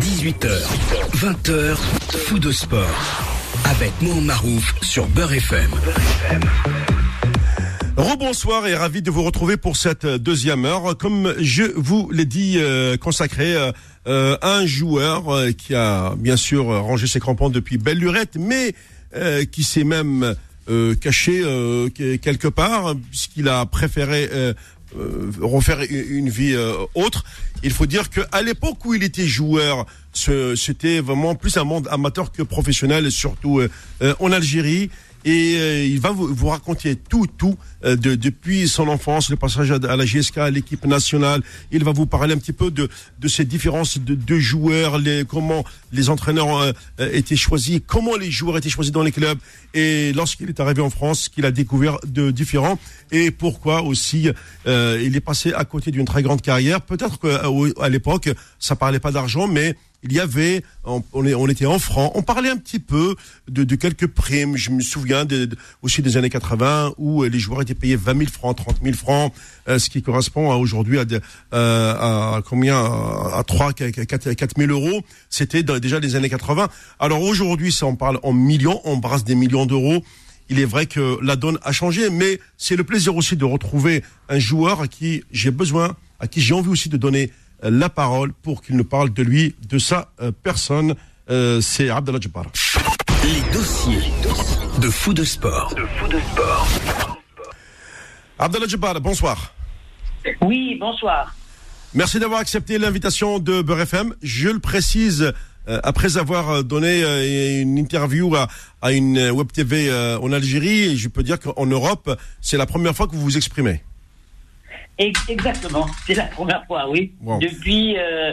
18h, 20h, fou de sport. Avec Mohamed Marouf sur Beurre FM. Rebonsoir et ravi de vous retrouver pour cette deuxième heure. Comme je vous l'ai dit, euh, consacré euh, euh, à un joueur euh, qui a bien sûr rangé ses crampons depuis belle lurette, mais euh, qui s'est même euh, caché euh, que- quelque part, puisqu'il a préféré euh, refaire une vie euh, autre. Il faut dire que à l'époque où il était joueur, c'était vraiment plus un monde amateur que professionnel, surtout euh, euh, en Algérie. Et euh, il va vous, vous raconter tout, tout, euh, de, depuis son enfance, le passage à, la GSK, à l'équipe nationale. Il va vous parler un petit peu de, de ces différences de, de joueurs, les, comment les entraîneurs euh, euh, étaient choisis, comment les joueurs étaient choisis dans les clubs. Et lorsqu'il est arrivé en France, qu'il a découvert de différents et pourquoi aussi euh, il est passé à côté d'une très grande carrière. Peut-être qu'à l'époque, ça parlait pas d'argent, mais il y avait, on, on était en francs, on parlait un petit peu de, de quelques primes. Je me souviens aussi des années 80 où euh, les joueurs étaient payés 20 000 francs, 30 000 francs, euh, ce qui correspond à aujourd'hui à, de- euh, à combien à 3 4, 4 000 euros. C'était déjà les années 80. Alors aujourd'hui, ça on parle en millions, on brasse des millions d'euros. Il est vrai que la donne a changé, mais c'est le plaisir aussi de retrouver un joueur à qui j'ai besoin, à qui j'ai envie aussi de donner la parole pour qu'il nous parle de lui, de sa euh, personne. Euh, c'est Abdallah Jabbar. Les dossiers de fou de sport. Abdallah Jabbar, bonsoir. Oui, bonsoir. Merci d'avoir accepté l'invitation de Beurre FM. Je le précise, euh, après avoir euh, donné euh, une interview à, à une web TV euh, en Algérie, et je peux dire qu'en Europe, c'est la première fois que vous vous exprimez. Ex- Exactement, c'est la première fois, oui. Wow. Depuis, euh,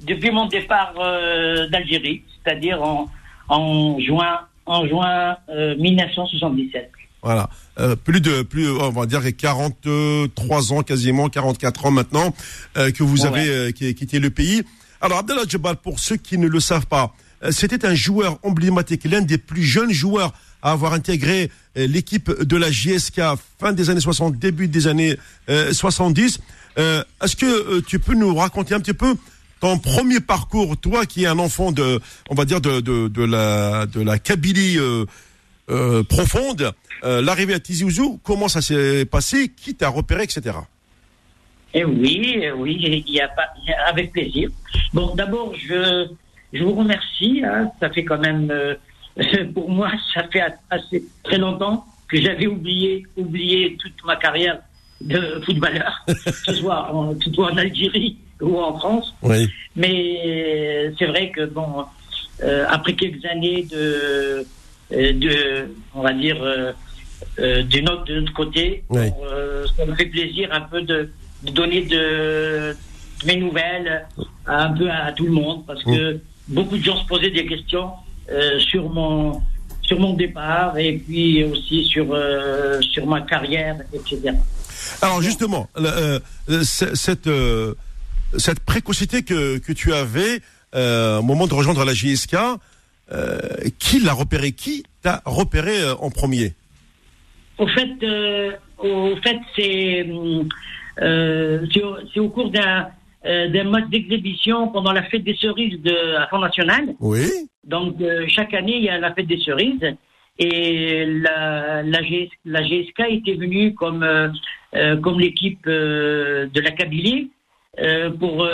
depuis mon départ euh, d'Algérie, c'est-à-dire en, en juin, en juin euh, 1977. Voilà. Euh, plus de, plus, on va dire 43 ans, quasiment 44 ans maintenant, euh, que vous Ouais. avez euh, qui- quitté le pays. Alors, Abdallah pour ceux qui ne le savent pas, c'était un joueur emblématique, l'un des plus jeunes joueurs à avoir intégré euh, l'équipe de la JSK fin des années 60, début des années euh, 70. Euh, Est-ce que euh, tu peux nous raconter un petit peu ton premier parcours, toi qui es un enfant de, on va dire de, de, la de la Kabylie euh, euh, profonde, euh, l'arrivée à Tizi Ouzou, comment ça s'est passé, qui t'a repéré, etc. Et oui, euh, oui, avec plaisir. Bon, d'abord, je, je vous remercie. hein, ça fait quand même, euh, pour moi, ça fait assez très longtemps que j'avais oublié, oublié toute ma carrière de footballeur, que ce soit en, que ce soit en Algérie ou en France. Oui. Mais c'est vrai que bon, euh, après quelques années de, euh, de, on va dire, euh, euh, de notre, de notre côté, Oui. euh, ça me fait plaisir un peu de, de donner de, de mes nouvelles un peu à, tout le monde parce que beaucoup de gens se posaient des questions sur mon sur mon départ et puis aussi sur euh, sur ma carrière, etc. Alors justement, euh, euh, cette euh, cette précocité que que tu avais euh, au moment de rejoindre la JSK, euh, qui l'a repéré? Qui t'a repéré euh, en premier? Au fait, euh, au fait, euh, c'est au cours d'un euh, d'un match d'exhibition pendant la fête des cerises de la Front National. Oui. Donc euh, chaque année, il y a la fête des cerises et la la, GS la GSK était venue comme euh, euh, comme l'équipe de la Kabylie pour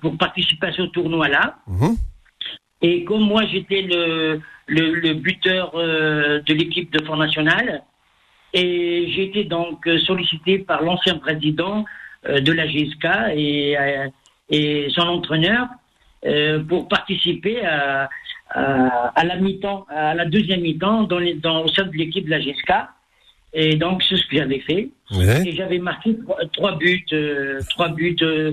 pour participer à ce tournoi-là. Mhm. Et comme moi, j'étais le, le, le buteur de l'équipe de Front National, et j'ai été donc sollicité par l'ancien président de la GSK et, euh, et son entraîneur euh, pour participer à, à, à la mi-temps, à la deuxième mi-temps dans, les- dans, au sein de l'équipe de la GSK. Et donc, c'est ce que j'avais fait. Ouais. Et j'avais marqué trois, trois buts, euh, trois buts euh,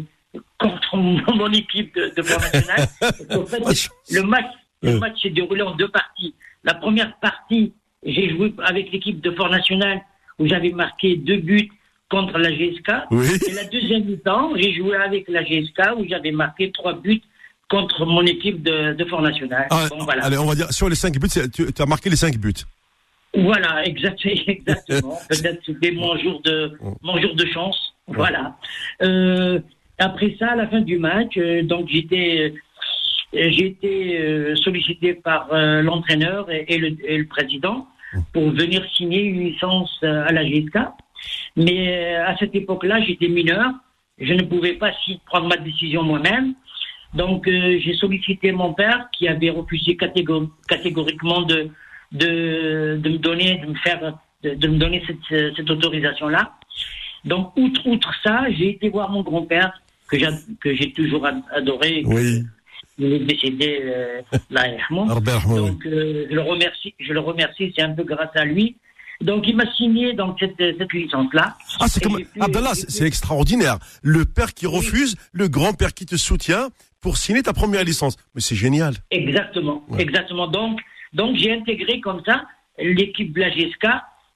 contre mon, équipe de, de Front National. Parce qu'en fait, le match, le Euh. match s'est déroulé en deux parties. La première partie, j'ai joué avec l'équipe de Fort National où j'avais marqué deux buts contre la GSK. Oui. Et la deuxième mi-temps, j'ai joué avec la GSK où j'avais marqué trois buts contre mon équipe de, de Fort National. Ah, Bon, voilà. Allez, on va dire sur les cinq buts, tu as marqué les cinq buts. Voilà, exact- exactement. Peut-être c'était mon jour de mon jour de chance. Voilà. Euh, après ça, à la fin du match, euh, donc j'étais j'ai été sollicité par l'entraîneur et, le, et, le, président pour venir signer une licence à la GSK. Mais à cette époque-là, j'étais mineur. Je ne pouvais pas prendre ma décision moi-même. Donc j'ai sollicité mon père qui avait refusé catégoriquement de, de, de me donner, de me faire, de, me donner cette, cette autorisation-là. Donc, outre, outre ça, j'ai été voir mon grand-père, que j'ai toujours adoré. Oui. Il est décédé euh, là, Donc, euh, je le remercie, je le remercie, c'est un peu grâce à lui. Donc, il m'a signé donc cette, cette licence-là. Ah, c'est comme, ah ben là, c'est extraordinaire. Le père qui refuse, le grand-père qui te soutient pour signer ta première licence. Mais c'est génial. Exactement, exactement. Donc, donc j'ai intégré comme ça l'équipe de la GSK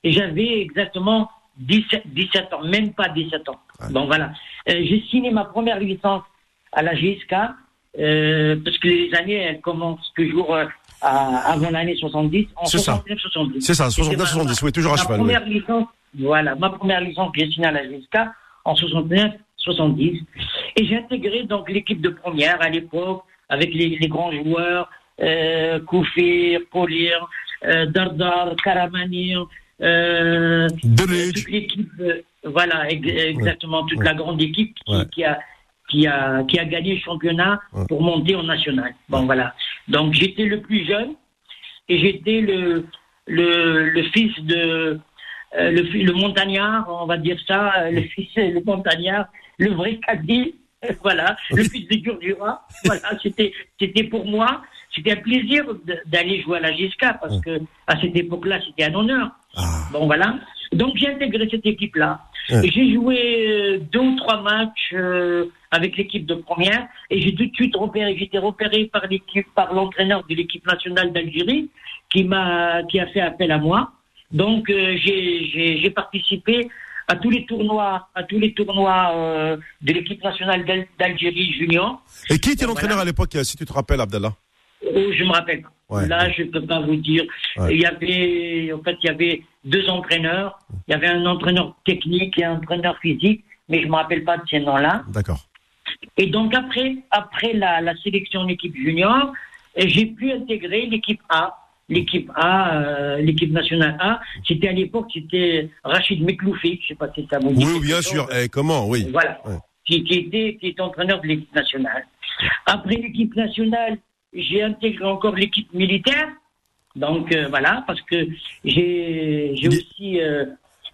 et j'avais exactement 17, 17 ans, même pas 17 ans. Bon voilà. Euh, j'ai signé ma première licence à la GSK euh, parce que les années elles commencent toujours euh, avant l'année 70, en 69 70. C'est ça, 69 70, oui, toujours à cheval. Ma première licence, voilà, ma première licence signée à la GSK en 69 70 et j'ai intégré donc l'équipe de première à l'époque avec les, les grands joueurs euh, Koufir, Polir, euh, Dardar, Karamani, euh, toute l'équipe, euh, voilà, exactement, toute la grande équipe qui, a qui a qui a gagné le championnat pour monter en national. Bon voilà. Donc j'étais le plus jeune et j'étais le, le le fils de euh, le, le montagnard, on va dire ça, le fils le montagnard, le vrai caddie, voilà, le fils de Gurdura. Voilà, c'était c'était pour moi c'était un plaisir d'aller jouer à la GSK parce que à cette époque-là, c'était un honneur. Ah. Bon, voilà. Donc j'ai intégré cette équipe-là. J'ai joué euh, deux ou trois matchs euh, avec l'équipe de première et j'ai tout de suite repéré. J'étais repéré par l'équipe, par l'entraîneur de l'équipe nationale d'Algérie qui m'a, qui a fait appel à moi. Donc euh, j'ai participé à tous les tournois, à tous les tournois de l'équipe nationale d'Algérie junior. Et qui était l'entraîneur à l'époque, si tu te rappelles, Abdallah? Oh, je me rappelle. Là, je ne peux pas vous dire. Il y avait, en fait, il y avait deux entraîneurs. Il y avait un entraîneur technique et un entraîneur physique, mais je me rappelle pas de ces noms-là. D'accord. Et donc après, après la, la sélection d'équipe junior, j'ai pu intégrer l'équipe A. L'équipe A, euh, l'équipe nationale A, c'était à l'époque, c'était Rachid Mekloufi, je sais pas si ça vous dit. Oui, bien sûr. Eh, comment, oui. Voilà. Qui, qui, était, qui était entraîneur de l'équipe nationale. Après l'équipe nationale, j'ai intégré encore l'équipe militaire. Donc euh, voilà, parce que j'ai aussi. Euh,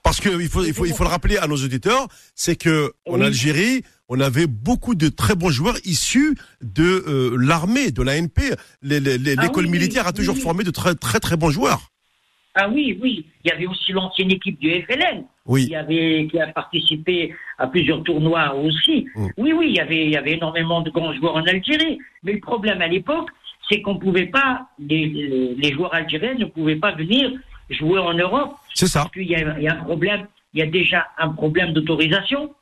parce que il faut, il faut, il faut le rappeler à nos auditeurs, c'est que en Algérie, on avait beaucoup de très bons joueurs issus de euh, l'armée, de l'ANP. Ah l'école militaire a toujours formé de très très très bons joueurs. Ah oui, oui. Il y avait aussi l'ancienne équipe du FLN. Oui. Qui, avait, qui a participé à plusieurs tournois aussi. Mm. Oui, oui, il y, avait, il y avait énormément de grands joueurs en Algérie. Mais le problème à l'époque, c'est qu'on pouvait pas, les, les, joueurs algériens ne pouvaient pas venir jouer en Europe. C'est ça. Parce qu'il y, y a, un problème, il y a déjà un problème d'autorisation.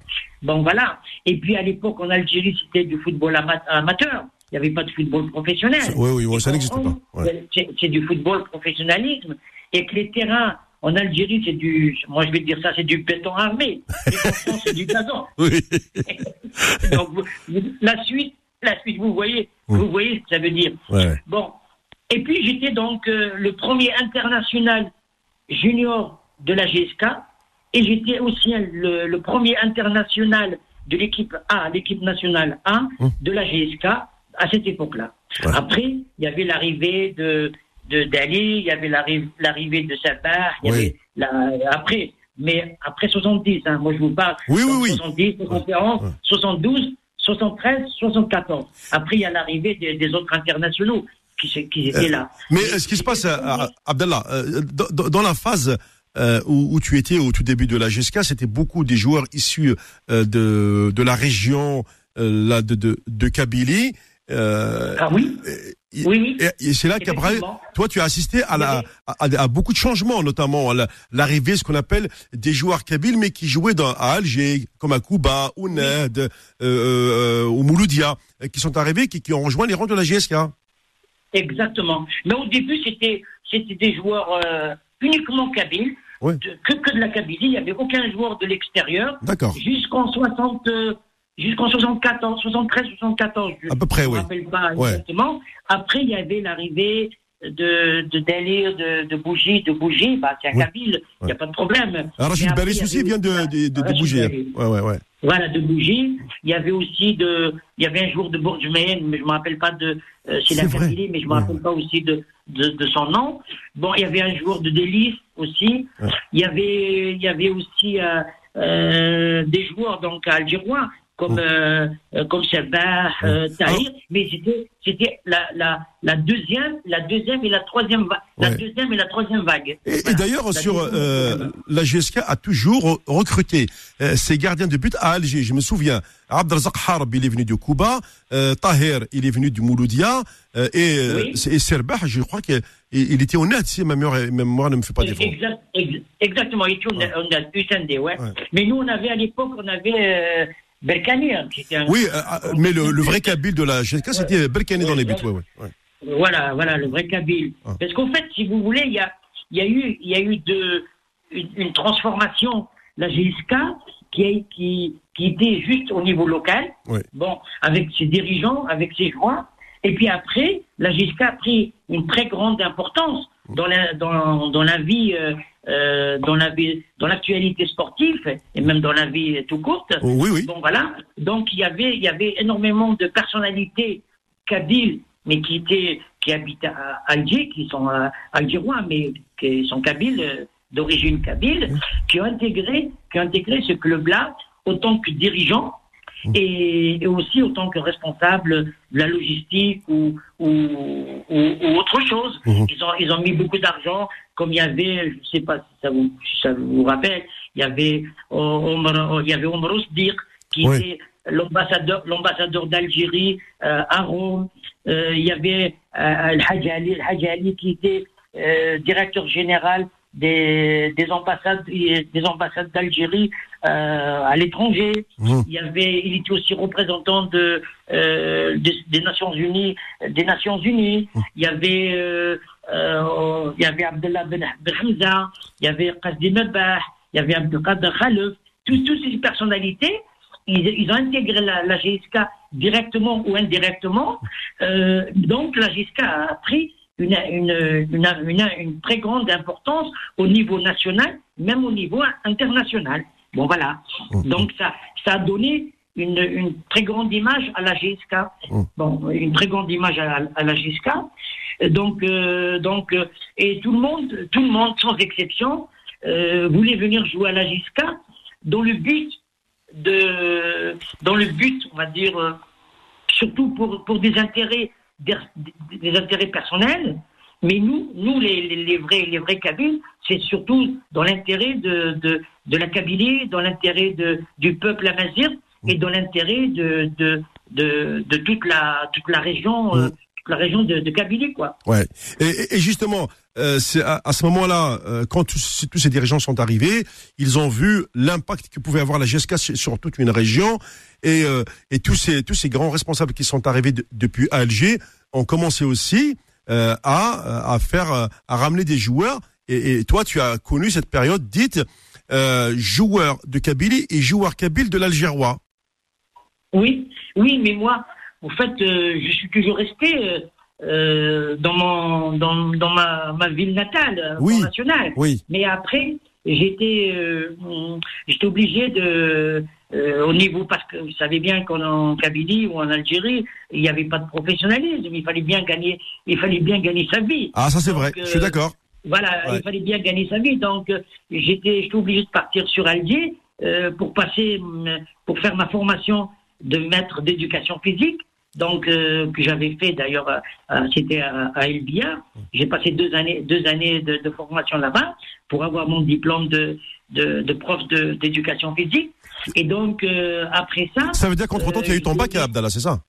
Bon, voilà. Et puis à l'époque, en Algérie, c'était du football amateur. Il n'y avait pas de football professionnel. Oui, oui, ça n'existe pas. C'est du football professionnalisme et que les terrains en Algérie, c'est du, moi je vais dire ça, c'est du béton armé. Et en France, c'est du gazon. Oui. Donc, la suite, la suite, vous voyez, vous voyez ce que ça veut dire. Ouais. Bon. Et puis, j'étais donc euh, le premier international junior de la GSK et j'étais aussi le, le, premier international de l'équipe A, l'équipe nationale A hum. de la GSK à cette époque-là. Après, il y avait l'arrivée de de d'Ali, il y avait l'arrivée de Sabah, il y avait la, après, mais après 70, hein, moi je vous parle. Oui, oui, oui. 70, 71, 72, 73, 74. Après, il y a l'arrivée des, des, autres internationaux qui, qui étaient là. Euh, mais ce qui se passe, euh, Abdallah, euh, dans, dans, la phase euh, où, où, tu étais au tout début de la GSK, c'était beaucoup des joueurs issus euh, de, de la région là, de, de, de Kabylie. Ah oui oui, Et, c'est là qu'après, toi, tu as assisté à, la, à, beaucoup de changements, notamment à l'arrivée, ce qu'on appelle des joueurs kabyles, mais qui jouaient dans, à Alger, comme à Cuba, ou Ned, euh, euh, ou Mouloudia, qui sont arrivés, qui, qui, ont rejoint les rangs de la GSK. Exactement. Mais au début, c'était c'était des joueurs euh, uniquement kabyles, que, que de la Kabylie. Il n'y avait aucun joueur de l'extérieur. D'accord. Jusqu'en 60. Jusqu'en 74, 73, 74. Je À peu près, ne me oui. rappelle pas Ouais. exactement. Après, il y avait l'arrivée de, de délire, de, de bougie, de bougie. Bah, c'est un Oui. kabyle, il n'y a pas de problème. Alors, Rachid Baris aussi vient de, de, de, de bouger. Baris. Ouais, ouais, ouais. Voilà, de bougie. Il y avait aussi de, il y avait un jour de Bourgemayenne, mais je me rappelle pas de, euh, c'est la. Kabylie, mais je me Ouais. rappelle pas aussi de, de, de son nom. Bon, il y avait un jour de délice aussi. Ouais. Il y avait, il y avait aussi euh, euh, des joueurs donc algérois comme euh, comme euh, Tahir, mais c'était c'était la, la la deuxième, la deuxième et la troisième vague, la Ouais. deuxième et la troisième vague. Et, d'ailleurs, La sur euh, la GSK a toujours re- recruté euh, ses gardiens de but à Alger. Je me souviens, Abdelrazak Harb, il est venu de Cuba, euh, Tahir, il est venu du Mouloudia, euh, et, Oui. et Serbah, je crois qu'il il était honnête, si ma mémoire, ma mémoire ne me fait pas défaut. Exact- ex- exactement, on a USND, ouais. Ouais. Mais nous, on avait à l'époque, on avait Berkani, hein, un- Oui, euh, euh, mais le, le vrai Kabyle de la GSK, c'était Berkane dans les buts. Ouais, ouais, ouais. Voilà, voilà, le vrai Kabyle. Ah. Parce qu'en fait, si vous voulez, il y a, y a eu, y a eu de, une, une transformation, la GSK, qui, a- qui, qui était juste au niveau local, Ouais. bon, avec ses dirigeants, avec ses joueurs. Et puis après, la GSK a pris une très grande importance dans la, dans, dans la vie, euh, euh, dans la vie, dans l'actualité sportive et même dans la vie tout courte. Oh, oui, oui. Bon voilà. Donc il y avait il y avait énormément de personnalités kabyles, mais qui étaient qui habitent à Alger, qui sont euh, algérois, mais qui sont kabyles d'origine kabyle, qui ont intégré qui ont intégré ce club-là autant que dirigeant et, et aussi autant que responsable de la logistique ou ou, ou, ou autre chose. Mhm. Ils ont ils ont mis beaucoup d'argent, comme il y avait, je sais pas si ça vous si ça vous rappelle, il y avait euh, Omar, il y avait Omar Osdir qui Oui. était l'ambassadeur l'ambassadeur d'Algérie euh, à Rome. Euh, il y avait euh, El Hadj Ali, El Hadj Ali qui était euh, directeur général des, des ambassades des ambassades d'Algérie euh, à l'étranger. Mhm. Il y avait, il était aussi représentant de, euh, des, Nations Unies, des Nations Unies. Il y avait, euh, euh, il y avait Abdullah Ben Hamza, il y avait Qasdi Mebah, il y avait Abdelkader Khalef. Toutes ces personnalités, ils, ils ont intégré la, la GSK directement ou indirectement. Euh, donc la GSK a pris une, une, une, une, une très grande importance au niveau national, même au niveau international. Bon voilà. Donc ça, ça a donné une, une très grande image à la GSK. Mm. Bon, une très grande image à, à la GSK. Donc, euh, donc, euh, et tout le monde, tout le monde, sans exception, euh, voulait venir jouer à la GSK dans le but de, dans le but, on va dire, euh, surtout pour, pour des intérêts, des, des intérêts personnels. Mais nous, nous les, les, les vrais, les vrais Kabyles, c'est surtout dans l'intérêt de, de, de la Kabylie, dans l'intérêt de, du peuple amazir et dans l'intérêt de, de, de, toute la, toute la région, euh, toute la région de, de Kabylie, quoi. Ouais. Et, et- justement, euh, c'est à, à ce moment-là, euh, quand tous, tous ces dirigeants sont arrivés, ils ont vu l'impact que pouvait avoir la GSK sur, sur toute une région, et, euh, et tous ces tous ces grands responsables qui sont arrivés de- depuis Alger ont commencé aussi euh, à à faire euh, à ramener des joueurs. Et, et toi, tu as connu cette période dite euh, joueur de Kabylie et joueur kabyle de l'Algérois. Oui, oui, mais moi, en fait, euh, je suis toujours resté euh, euh, dans mon dans, dans ma, ma ville natale, euh, Oui. nationale. Oui. Mais après, j'étais euh, j'étais obligé de euh, au niveau parce que vous savez bien qu'en Kabylie ou en Algérie, il n'y avait pas de professionnalisme. Il fallait bien gagner, il fallait bien gagner sa vie. Ah, ça c'est vrai. euh, Je suis d'accord. Voilà, Ouais. il fallait bien gagner sa vie. Donc, euh, j'étais, j'étais obligé de partir sur Alger euh, pour passer, hum, pour faire ma formation de maître d'éducation physique. Donc, euh, que j'avais fait d'ailleurs, euh, euh, c'était à, à El. J'ai passé deux années, deux années de, de formation là-bas pour avoir mon diplôme de, de, de prof de- d'éducation physique. Et donc, euh, après ça, Ça veut dire qu'entre temps, tu as eu ton bac à euh, Abdallah, c'est ça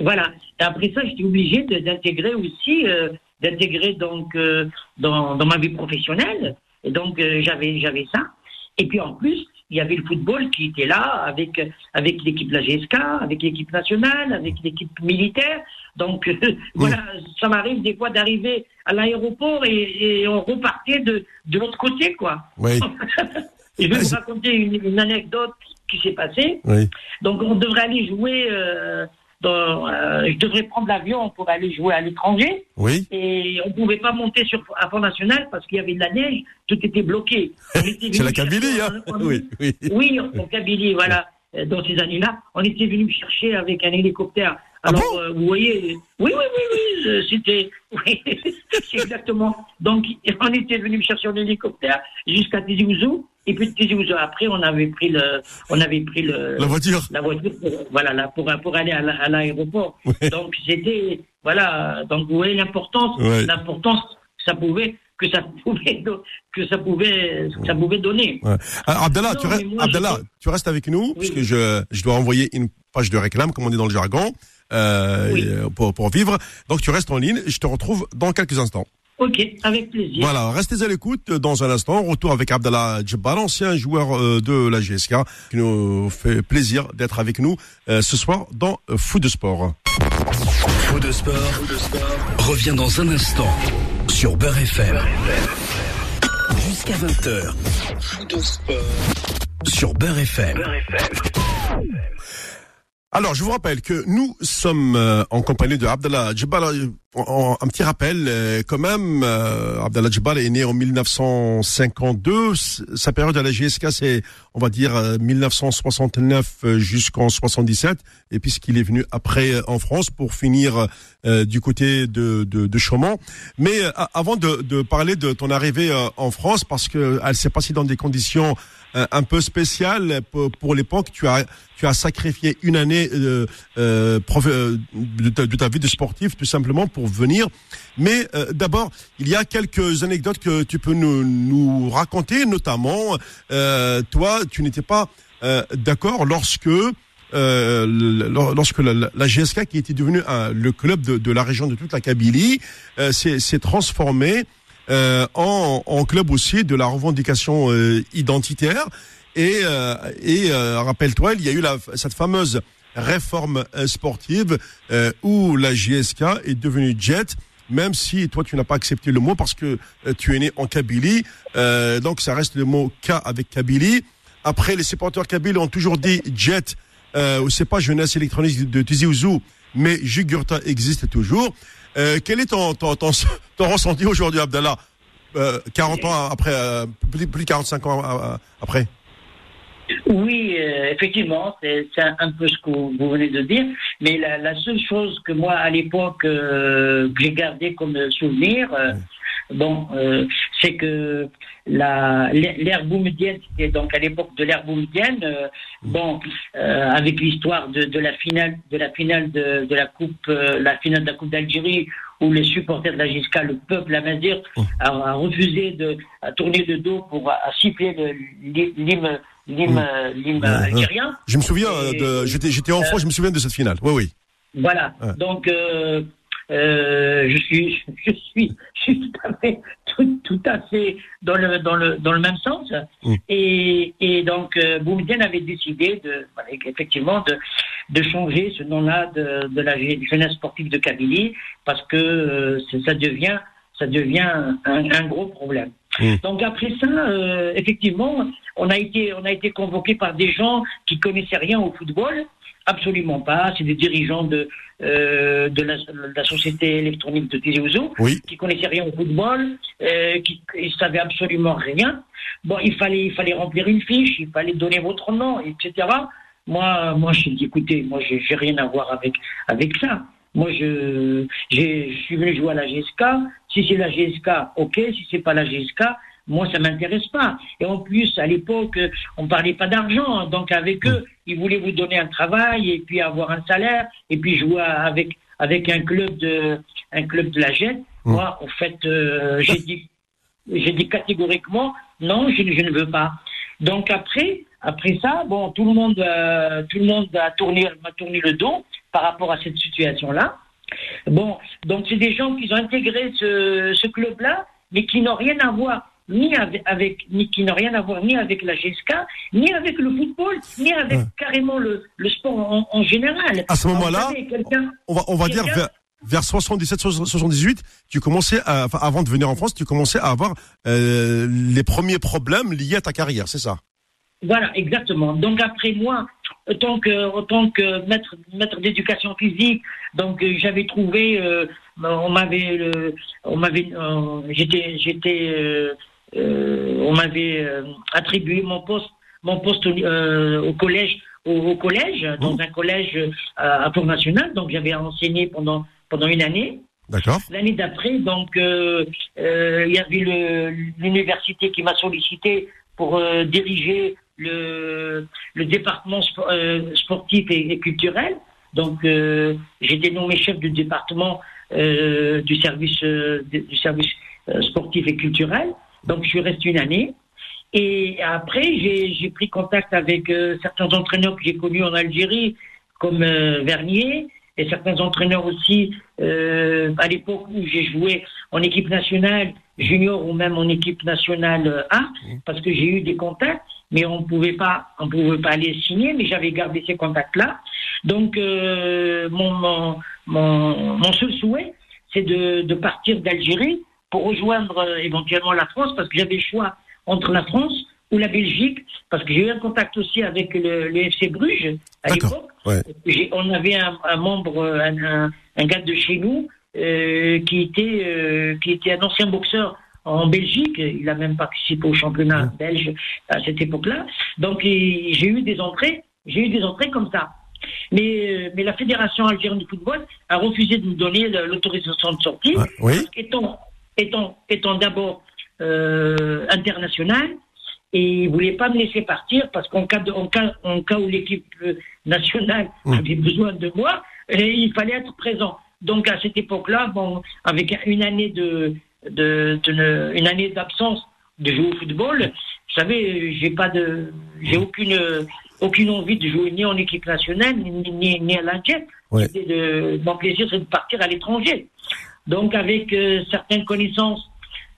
voilà. Et après ça, j'étais obligé d'intégrer aussi, euh, d'intégrer donc euh, dans, dans ma vie professionnelle. Et donc euh, j'avais j'avais ça. Et puis en plus, il y avait le football qui était là avec avec l'équipe de la GSK, avec l'équipe nationale, avec l'équipe militaire. Donc euh, voilà, ça m'arrive des fois d'arriver à l'aéroport et, et on repartait de de l'autre côté quoi. Oui. Et je vais vous raconter une, une anecdote qui s'est passé. Oui. Donc on devrait aller jouer. Euh, dans, euh, je devrais prendre l'avion pour aller jouer à l'étranger. Oui. Et on pouvait pas monter sur à Front National parce qu'il y avait de la neige, tout était bloqué. C'est la Kabylie, hein. Oui, oui. Oui, en Kabylie, voilà. Euh, Dans ces années-là, on était venu me chercher avec un hélicoptère. Ah Alors, bon euh, vous voyez, oui, oui, oui, oui, c'était, oui, c'est exactement. Donc, on était venu me chercher en hélicoptère jusqu'à Tizi Ouzou, et puis Tizi Ouzou après, on avait pris le, on avait pris le, La voiture. la voiture, pour, voilà, là, pour, pour aller à la- à l'aéroport. Ouais. Donc c'était, voilà, donc vous voyez l'importance, Ouais. l'importance que ça pouvait, que ça pouvait, que ça pouvait, que ça pouvait donner. Ouais. Alors, Abdallah, Non, tu, restes, moi, Abdallah je- tu restes avec nous, Oui. puisque je, je dois envoyer une page de réclame, comme on dit dans le jargon, euh, Oui. euh, pour, pour vivre. Donc tu restes en ligne, je te retrouve dans quelques instants. Ok, avec plaisir. Voilà, restez à l'écoute dans un instant. Retour avec Abdallah Djebbar, ancien joueur euh, de la GSK, qui nous fait plaisir d'être avec nous euh, ce soir dans Foot de Sport. Faux de sport, revient dans un instant sur Beurre FM. Jusqu'à 20h. Faux de sport sur Beurre FM. Alors, je vous rappelle que nous sommes euh, en compagnie de Abdallah Djebbar. Euh, Un petit rappel, euh, quand même, Abdallah Djebbar est né en 1952. S- Sa période à la GSK, c'est, on va dire, euh, 1969 euh, jusqu'en 77. Et puisqu'il est venu après en France pour finir du côté de, de, de Chaumont. Mais avant de, de parler de ton arrivée en France, parce que elle s'est passée dans des conditions un peu spéciales pour, pour l'époque, tu as tu as sacrifié une année euh, euh, euh, de, ta, de ta vie de sportif tout simplement pour venir. Mais euh, d'abord, il y a quelques anecdotes que tu peux nous, nous raconter, notamment euh, toi, tu n'étais pas d'accord lorsque euh, lorsque la, la- GSK, qui était devenue le club de, de la région de toute la Kabylie, euh, s'est s'est transformé euh, en, en club aussi de la revendication euh, identitaire. Et, euh, et euh, rappelle-toi, il y a eu la, cette fameuse réforme euh, sportive euh, où la GSK est devenue Jet, même si toi tu n'as pas accepté le mot parce que tu es né en Kabylie, euh, donc ça reste le mot K avec Kabylie. Après, les supporters kabyles ont toujours dit Jet, euh, c'est pas jeunesse électronique de Tizi Ouzou, mais Jugurta existe toujours. Euh, quel est ton, ton, ton, ton ressenti aujourd'hui, Abdallah euh, 40 ans après, euh, plus, plus de 45 ans euh, après Oui, effectivement, c'est un peu ce que vous venez de dire. Mais la, la seule chose que moi, à l'époque, que j'ai gardé comme souvenir, bon, c'est que la l'ère boumedienne, c'était donc à l'époque de l'ère boumedienne, euh, bon, euh, avec l'histoire de, de la finale, de la finale de, de la coupe, euh, la finale de la coupe d'Algérie, où les supporters de la GISCA, le peuple amazir, a, a refusé de à tourner le dos pour à, siffler le- l'hymne l'hymne l'hymne Ouais, ouais. algérien. Je me souviens euh, de, j'étais, j'étais enfant, je me souviens de cette finale. Oui, oui. Voilà. Ouais. Donc, euh, euh, je suis, je suis, je suis tout à fait, tout, tout à fait dans le, dans le, dans le même sens. Et, et donc, euh, Boumedienne avait décidé de, effectivement, de, de changer ce nom-là de, de la jeunesse sportive de Kabylie parce que euh, ça devient, ça devient un, un gros problème. Donc après ça, euh, effectivement, on a été, on a été convoqué par des gens qui connaissaient rien au football. Absolument pas. C'est des dirigeants de, euh, de, la, de la société électronique de Ouzou Oui. qui connaissaient rien au football, euh, qui ne savaient absolument rien. Bon, il fallait, il fallait remplir une fiche, il fallait donner votre nom, etc. Moi, moi, je dit, écoutez, moi, j'ai j'ai rien à voir avec, avec ça. Moi, je, j'ai- je suis venu jouer à la GSK. Si c'est la GSK, ok. Si c'est pas la GSK, moi, ça m'intéresse pas. Et en plus, à l'époque, on parlait pas d'argent. Donc, avec eux, ils voulaient vous donner un travail et puis avoir un salaire et puis jouer avec, avec un club de, un club de la GET. Moi, en fait, euh, j'ai dit, j'ai dit catégoriquement, non, je, ne- je ne veux pas. Donc après, après ça, bon, tout le monde, euh, tout le monde a tourné, m'a tourné le dos par rapport à cette situation-là. Bon, donc c'est des gens qui ont intégré ce, ce club-là, mais qui n'ont rien à voir ni avec, avec- ni qui n'ont rien à voir ni avec la GSK, ni avec le football, ni avec Ouais. carrément le, le sport en, en général. À ce moment-là, On va, on va dire vers, vers 77, 78, tu commençais à, enfin, avant de venir en France, tu commençais à avoir euh, les premiers problèmes liés à ta carrière, c'est ça? Voilà, exactement. Donc après moi, en tant que, en tant que maître, maître d'éducation physique, donc euh, j'avais trouvé, euh, on m'avait, euh, on m'avait, euh, j'étais, j'étais, euh, euh, on m'avait euh, attribué mon poste, mon poste euh, au collège, au, au collège, dans un collège euh, à Tour National. Donc j'avais enseigné pendant pendant une année. D'accord. L'année d'après, donc, euh, euh, il y avait l'université qui m'a sollicité pour euh, diriger le, le département spo- euh, sportif et, et culturel. Donc, euh, j'ai été nommé chef du département euh, du service euh, du service euh, sportif et culturel. Donc, je resté une année. Et après, j'ai pris contact avec euh, certains entraîneurs que j'ai connus en Algérie, comme euh, Vernier, et certains entraîneurs aussi euh, à l'époque où j'ai joué en équipe nationale junior ou même en équipe nationale euh, A, parce que j'ai eu des contacts, mais on pouvait pas, on pouvait pas les signer, mais j'avais gardé ces contacts-là. Donc euh, mon, mon, mon, mon seul souhait, c'est de, de partir d'Algérie pour rejoindre euh, éventuellement la France, parce que j'avais le choix entre la France ou la Belgique, parce que j'ai eu un contact aussi avec le, le FC Bruges à l'époque. Ouais. On avait un, un membre, un, un, un gars de chez nous, euh, qui était euh, qui était un ancien boxeur en Belgique. Il a même participé au championnat belge à cette époque-là. Donc j'ai eu des entrées, j'ai eu des entrées comme ça. Mais, euh, mais la fédération algérienne de football a refusé de nous donner l'autorisation de sortie, Ouais, oui. étant étant étant d'abord euh, international. Et il voulait pas me laisser partir parce qu'en cas, de, en cas, en cas où l'équipe nationale Mm. avait besoin de moi, il fallait être présent. Donc à cette époque-là, bon, avec une année de, de, de- une année d'absence de jouer au football, vous savez, j'ai pas de, j'ai aucune, aucune envie de jouer ni en équipe nationale ni, ni, ni à l'Indienne. Ouais. Mon plaisir, c'est de partir à l'étranger. Donc avec euh, certaines connaissances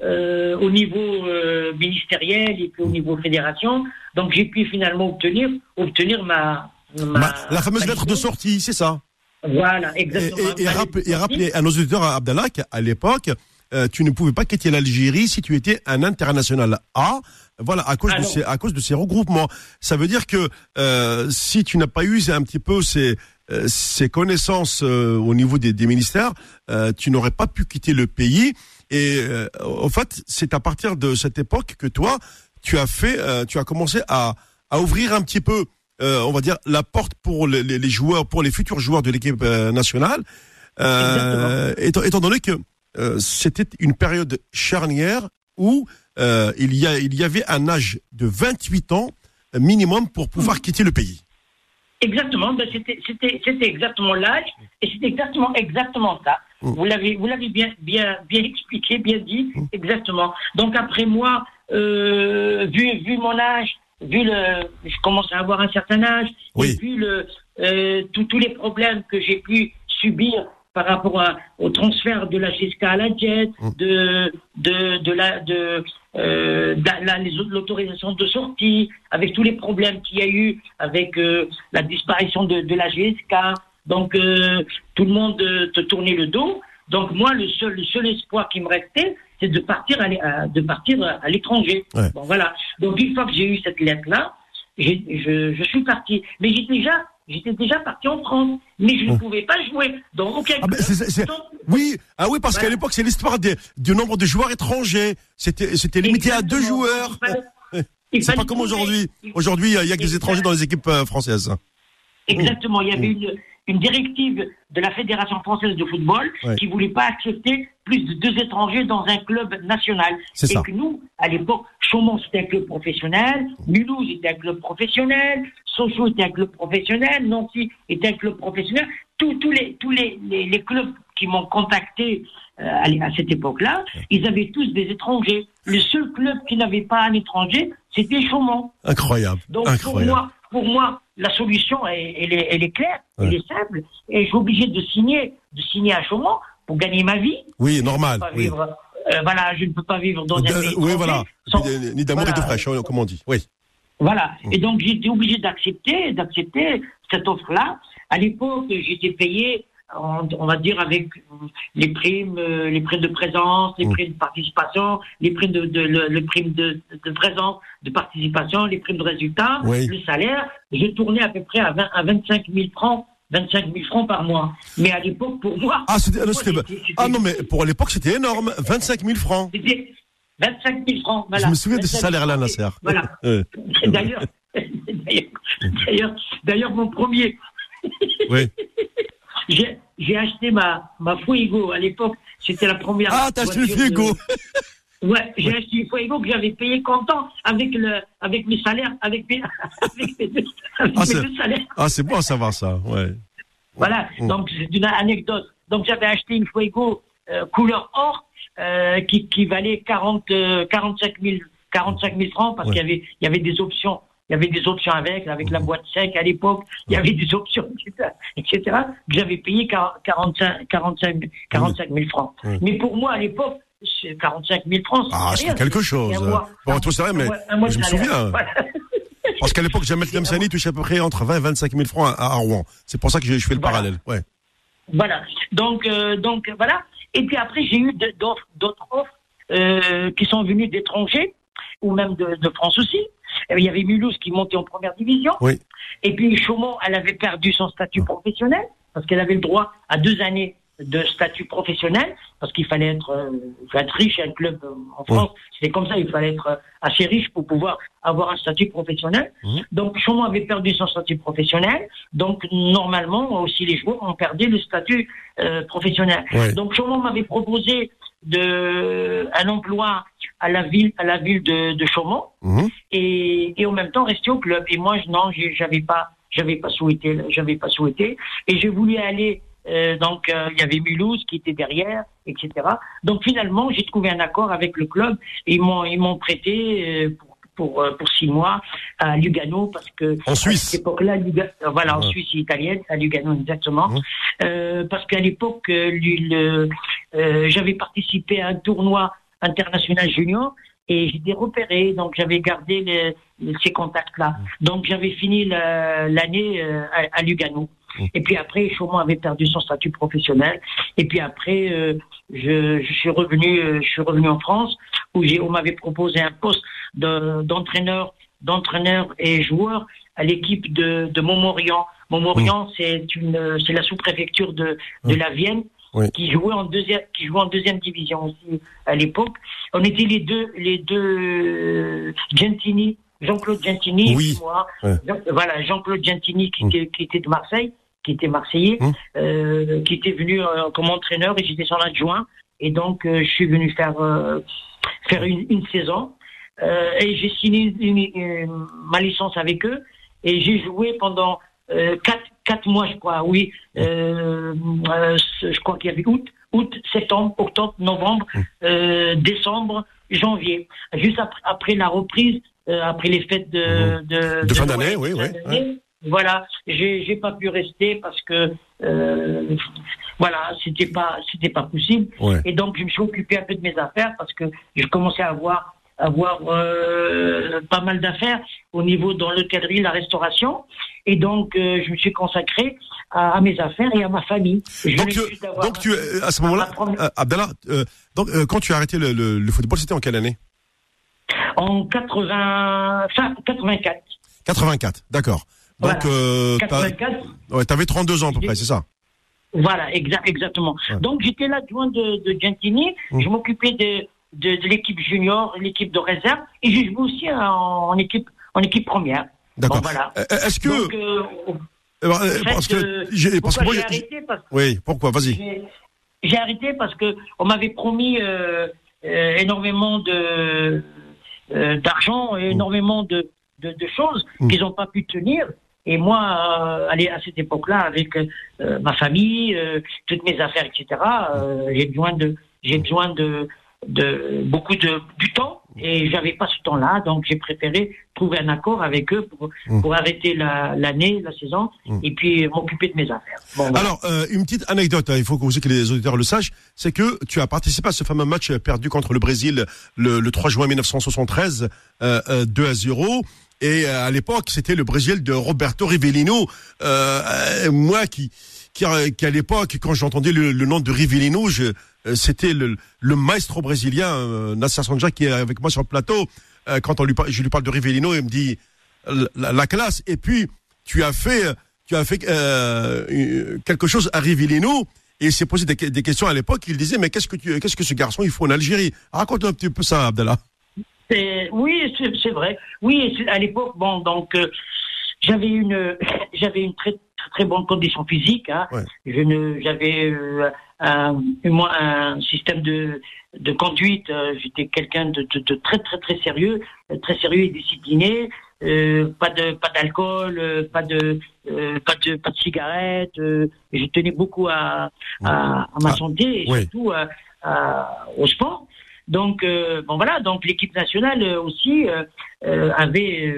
euh, au niveau euh, ministériel et puis au niveau fédération, donc j'ai pu finalement obtenir obtenir ma, ma Ma- la fameuse ma lettre de sortie, c'est ça? Voilà, exactement. et, et, rappeler à nos auditeurs, à Abdallah, qu'à l'époque, euh, tu ne pouvais pas quitter l'Algérie si tu étais un international A. Voilà, à cause de ces, à cause de ces regroupements. Ça veut dire que si tu n'as pas eu un petit peu ces euh, ces connaissances euh, au niveau des, des ministères, euh, tu n'aurais pas pu quitter le pays. Et euh, en fait, c'est à partir de cette époque que toi, tu as fait, euh, tu as commencé à, à ouvrir un petit peu, euh, on va dire, la porte pour les, les- joueurs, pour les futurs joueurs de l'équipe euh, nationale. Euh, étant, étant donné que euh, c'était une période charnière où euh, il, y a, il y avait un âge de 28 ans minimum pour pouvoir quitter le pays. Exactement, ben c'était c'était c'était exactement l'âge et c'est exactement exactement ça. Mm. Vous l'avez vous l'avez bien bien bien expliqué, bien dit exactement. Donc après moi, euh, vu vu mon âge, vu le, je commence à avoir un certain âge Oui. et vu le euh, tous tous les problèmes que j'ai pu subir par rapport à- au transfert de la GSK à la Jet, Mm. de de de la de euh, l'autorisation de sortie, avec tous les problèmes qu'il y a eu, avec euh, la disparition de, de la GSK. Donc euh, tout le monde euh, te tournait le dos. Donc moi, le seul, le seul espoir qui me restait, c'est de partir à, de partir à l'étranger. Ouais. Bon voilà. Donc une fois que j'ai eu cette lettre-là, j'ai- je, je suis parti. Mais j'étais déjà, j'étais déjà parti en France, mais je ne pouvais pas jouer dans aucun Ah ben, club. Oui, ah oui, parce Voilà. qu'à l'époque, c'est l'histoire du nombre de joueurs étrangers. C'était, c'était limité à deux joueurs. C'est pas comme aujourd'hui. Aujourd'hui, il y a- que des étrangers dans les équipes euh, françaises. Exactement. Il y avait une, une directive de la Fédération française de football Ouais. qui voulait pas accepter plus de deux étrangers dans un club national. C'est Et ça. que nous, à l'époque, Chaumont c'était un club professionnel, Mulhouse était un club professionnel, Sochaux était un club professionnel, Nancy était un club professionnel. Tous, tous les tous les, les, les clubs qui m'ont contacté euh, à, à cette époque-là, ils avaient tous des étrangers. Le seul club qui n'avait pas un étranger, c'était Chaumont. Incroyable. Donc Incroyable. pour moi, pour moi, la solution elle, elle est, elle est claire, Ouais. elle est simple, et je suis obligé de signer, de signer à Chaumont pour gagner ma vie. Oui, normal. Oui. vivre, euh, voilà, je ne peux pas vivre dans un pays oui, voilà. sans- Ni- Ni d'amour et de voilà. fraîche, comme on dit. Oui. Voilà. Mm. Et donc, j'étais obligé d'accepter, d'accepter cette offre-là. À l'époque, j'étais payé on, va dire avec les primes, euh, les primes de présence, les Mm. primes de participation, les primes de, de, le, le prime de, de présence, de participation, les primes de résultat, Oui. le salaire. Je tournais à peu près à, 20, à 25 000 francs, 25 000 francs par mois. Mais à l'époque, pour moi, Ah, c'était, ah, non, pour c'était- moi, c'était- ah non, mais pour l'époque, c'était énorme. 25 000 francs. c'était 25 000 francs. Voilà. Je me souviens de ce 25 000 salaire-là. Nasser. Voilà. D'ailleurs, d'ailleurs, d'ailleurs, d'ailleurs, mon premier, oui. j'ai, j'ai acheté ma, ma Fuego à l'époque. C'était la première. Ah, t'as acheté le voiture de-. Ouais, j'ai acheté une Fuego que j'avais payé content avec le, avec mes salaires, avec mes, avec mes deux, avec Ah, mes c'est- deux salaires. Ah, c'est bon à savoir ça, ouais. Voilà. Donc, c'est une anecdote. Donc, j'avais acheté une Fuego, euh, couleur or, euh, qui, qui valait 40, euh, 45 000, 45 000 francs parce Ouais. qu'il y avait, il y avait des options. Il y avait des options avec, avec la boîte sec à l'époque. Il y avait des options, etc., etc. j'avais payé 40 45, 45, 45 000 francs. Mais pour moi, à l'époque, c'est 45 000 francs. Ah, c'est quelque chose. Mois. Bon, tout vrai, mais mois- je me souviens. Voilà. Parce qu'à l'époque, Jamel Tlemceni touchait à peu près entre 20 et 25 000 francs à, à Rouen. C'est pour ça que je, je fais le Voilà. parallèle. Ouais. Voilà. Donc, euh, donc voilà. Et puis après, j'ai eu d'autres offres euh, qui sont venues d'étrangers ou même de, de France aussi. Euh, Il y avait Mulhouse qui montait en première division. Oui. Et puis Chaumont, elle avait perdu son statut professionnel parce qu'elle avait le droit à deux années de statut professionnel parce qu'il fallait être, euh, être riche un club euh, en France. C'était comme ça, il fallait être euh, assez riche pour pouvoir avoir un statut professionnel. Donc Chaumont avait perdu son statut professionnel. Donc normalement aussi les joueurs ont perdu le statut euh, professionnel. Ouais. Donc Chaumont m'avait proposé de un emploi à la ville à la ville de, de Chaumont Mhm. et, et en même temps rester au club. Et moi, non, j'ai- j'avais pas, j'avais pas souhaité, j'avais pas souhaité. Et je voulais aller. Euh, donc, euh, il y avait Mulhouse qui était derrière, etc. Donc, finalement, j'ai trouvé un accord avec le club. Et ils m'ont, ils m'ont prêté euh, pour, pour, pour six mois à Lugano parce que En à Suisse. cette époque-là, Luga- euh, voilà, en Ouais. Suisse italienne, à Lugano exactement. Euh, parce qu'à l'époque, euh, j'avais participé à un tournoi international junior et j'étais repéré, donc j'avais gardé les- les- ces contacts-là. Donc j'avais fini la- l'année à, à Lugano. Et puis après, Chaumont avait perdu son statut professionnel. Et puis après, euh, je, je suis revenu, euh, je suis revenu en France où j'ai, on m'avait proposé un poste de- d'entraîneur, d'entraîneur et joueur à l'équipe de, de Montmorillon. Montmorillon, c'est une, c'est la sous-préfecture de, de la Vienne Oui. qui jouait en deuxième, qui jouait en deuxième division aussi à l'époque. On était les deux, les deux euh, Gentini, Jean-Claude Gentini Oui. moi. Ouais. Voilà, Jean-Claude Gentini qui, Mm. était, qui était de Marseille, qui était marseillais, Mm. euh, qui était venu euh, comme entraîneur et j'étais son adjoint. Et donc, euh, je suis venu faire faire une, une saison. Et j'ai signé une- une- ma licence avec eux. Et j'ai joué pendant quatre, quatre mois, je crois, oui. Euh, je crois qu'il y avait août, août, septembre, octobre, novembre, décembre, janvier. Juste après, après la reprise, après les fêtes de, de, De fin d'année, oui, oui, Voilà, j'ai j'ai pas pu rester parce que euh, voilà, c'était pas c'était pas possible. Ouais. Et donc je me suis occupé un peu de mes affaires parce que je commençais à avoir avoir euh, pas mal d'affaires au niveau dans l'hôtellerie, la restauration. Et donc euh, je me suis consacré à, à mes affaires et à ma famille. Je Donc, tu, donc euh, à ce moment-là, euh, Abdallah, euh, donc, euh, quand tu as arrêté le, le, le football, c'était en quelle année? En 80 fin 84. 84, d'accord. Donc, Voilà. euh, t'as- 84 ouais, t'avais 32 ans à peu près, c'est ça Voilà, exact, exactement. Ouais. Donc j'étais l'adjoint de, de Gentini, Mm. je m'occupais de, de, de l'équipe junior, l'équipe de réserve, et j'ai joué aussi en, en équipe en équipe première. D'accord. Bon, voilà. Euh, Est-ce que... Donc, euh, euh, euh, fait, parce que... j'ai- parce que pourquoi moi, j'ai j'ai- arrêté? Parce Oui, pourquoi? Vas-y. j'ai arrêté parce que on m'avait promis euh, euh, énormément de d'argent et énormément de, de, de choses Mm. qu'ils n'ont pas pu tenir. Et moi, euh, allez, à cette époque-là, avec euh, ma famille, euh, toutes mes affaires, etc., euh, j'ai besoin de j'ai besoin de de beaucoup de du temps et j'avais pas ce temps-là, donc j'ai préféré trouver un accord avec eux pour, Mm. pour arrêter la- l'année, la, saison, Mm. et puis m'occuper de mes affaires. Bon, voilà. Alors, euh, une petite anecdote, hein, il faut que aussi que les auditeurs le sachent, c'est que tu as participé à ce fameux match perdu contre le Brésil le, le 3 juin 1973, euh, euh, 2 à 0. Et euh, à l'époque, c'était le Brésil de Roberto Rivellino. Euh, euh, moi qui qui, à l'époque, quand j'entendais le, nom de Rivellino, c'était le, maestro brésilien Nasser Sanja qui est avec moi sur le plateau. quand on lui, je lui parle de Rivellino, il me dit la, classe. Et puis tu as fait, quelque chose à Rivellino et il s'est posé des, questions à l'époque. Il disait, mais qu'est-ce que qu'est-ce que ce garçon il faut en Algérie? Raconte un petit peu ça, Abdallah. Oui, c'est vrai. Oui, à l'époque, bon, donc euh, j'avais une, j'avais une très très bonne condition physique. Hein. Je ne, j'avais euh, un, un système de de conduite. Euh, j'étais quelqu'un de, de, de, très très très sérieux, très sérieux et discipliné. Euh, pas de pas d'alcool, euh, pas de euh, pas de pas de cigarettes. je tenais beaucoup à, à, à ma ah, santé et surtout à, au sport. Donc bon voilà, donc l'équipe nationale aussi avait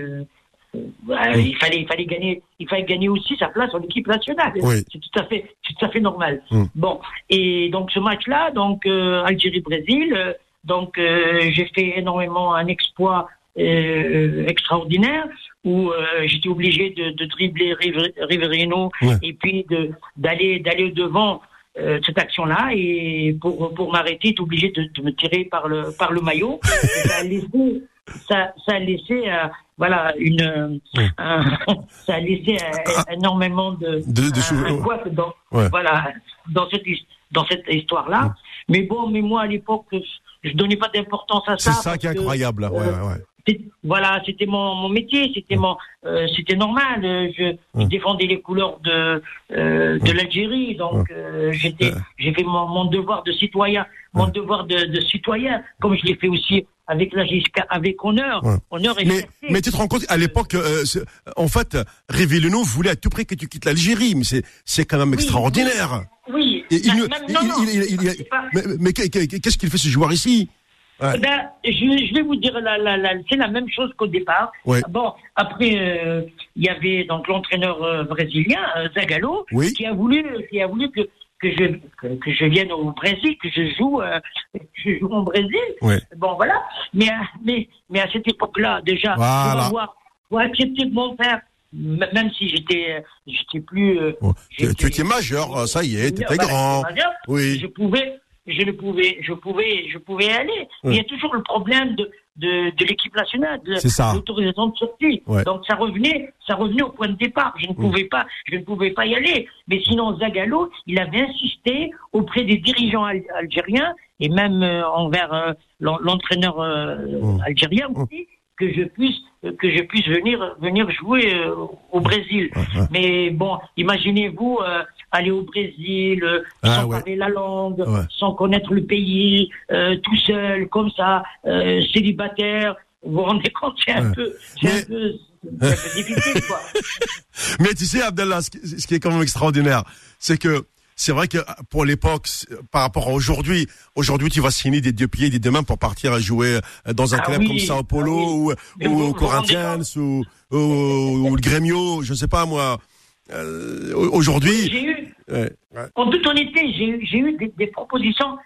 il fallait il fallait gagner il fallait gagner aussi sa place en équipe nationale. C'est tout à fait c'est tout à fait normal. Mm. Bon et donc ce match là donc Algérie Brésil donc j'ai fait énormément un exploit euh, extraordinaire où euh, j'étais obligé de, de dribbler Riverino et puis de d'aller d'aller devant euh, cette action-là et pour pour m'arrêter, j'étais obligé de, de, me tirer par le par le maillot. ça a laissé ça, ça a laissé euh, voilà une ça a laissé énormément de, de, de un, dans voilà dans cette dans cette histoire-là. Mais bon, mais moi à l'époque, je donnais pas d'importance à ça. C'est ça qui est incroyable. ouais, ouais voilà, c'était mon, mon métier, c'était mon, euh, c'était normal. Euh, je, je, défendais les couleurs de euh, de l'Algérie, donc euh, j'étais, j'ai fait mon, mon, devoir de citoyen, mon devoir de, de, citoyen, comme je l'ai fait aussi avec la avec honneur, honneur et mais, mais tu te rends compte, à l'époque, en fait, Révéleno voulait à tout prix que tu quittes l'Algérie, mais c'est c'est quand même extraordinaire. Oui. il, mais qu'est-ce qu'il fait ce joueur ici? Eh ben, je, je, vais vous dire, la, la, la, c'est la même chose qu'au départ. Bon, après, euh, il y avait donc l'entraîneur euh, brésilien euh, Zagallo qui a voulu, qui a voulu que que je que, je vienne au Brésil, que je joue, que je joue au Brésil. Bon, voilà. Mais mais mais à cette époque-là, déjà, voilà. pour avoir, pour accepter de mon père même si j'étais j'étais plus tu, étais majeur ça y est tu étais grand oui je pouvais je ne pouvais, je pouvais, je pouvais aller. Il y a toujours le problème de, de, de l'équipe nationale, de l'autorisation de sortie. Donc ça revenait, ça revenait au point de départ. Je ne pouvais pas, je ne pouvais pas y aller. Mais sinon, Zagallo, il avait insisté auprès des dirigeants algériens et même euh, envers euh, l'entraîneur euh, algérien aussi que je puisse que je puisse venir venir jouer au Brésil. Mais bon, imaginez-vous aller au Brésil euh, ah, sans parler la langue, sans connaître le pays, tout seul comme ça, célibataire. Vous vous rendez compte, c'est un peu, c'est un peu, un peu difficile quoi. Mais tu sais, Abdallah, ce qui est quand même extraordinaire, c'est que c'est vrai que pour l'époque, par rapport à aujourd'hui, aujourd'hui tu vas signer des deux pieds, des deux mains pour partir à jouer dans un ah club comme Sao Paulo ah ou, ou Corinthians ou, ou, le Grêmio, je ne sais pas moi. Euh, aujourd'hui. En toute honnêteté, j'ai eu des, des, propositions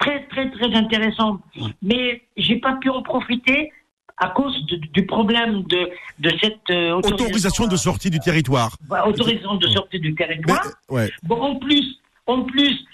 très très très intéressantes, mais j'ai pas pu en profiter à cause du problème de, de cette euh, autorisation, de sortie du territoire. autorisation de sortie du territoire. Bon, en plus, en plus,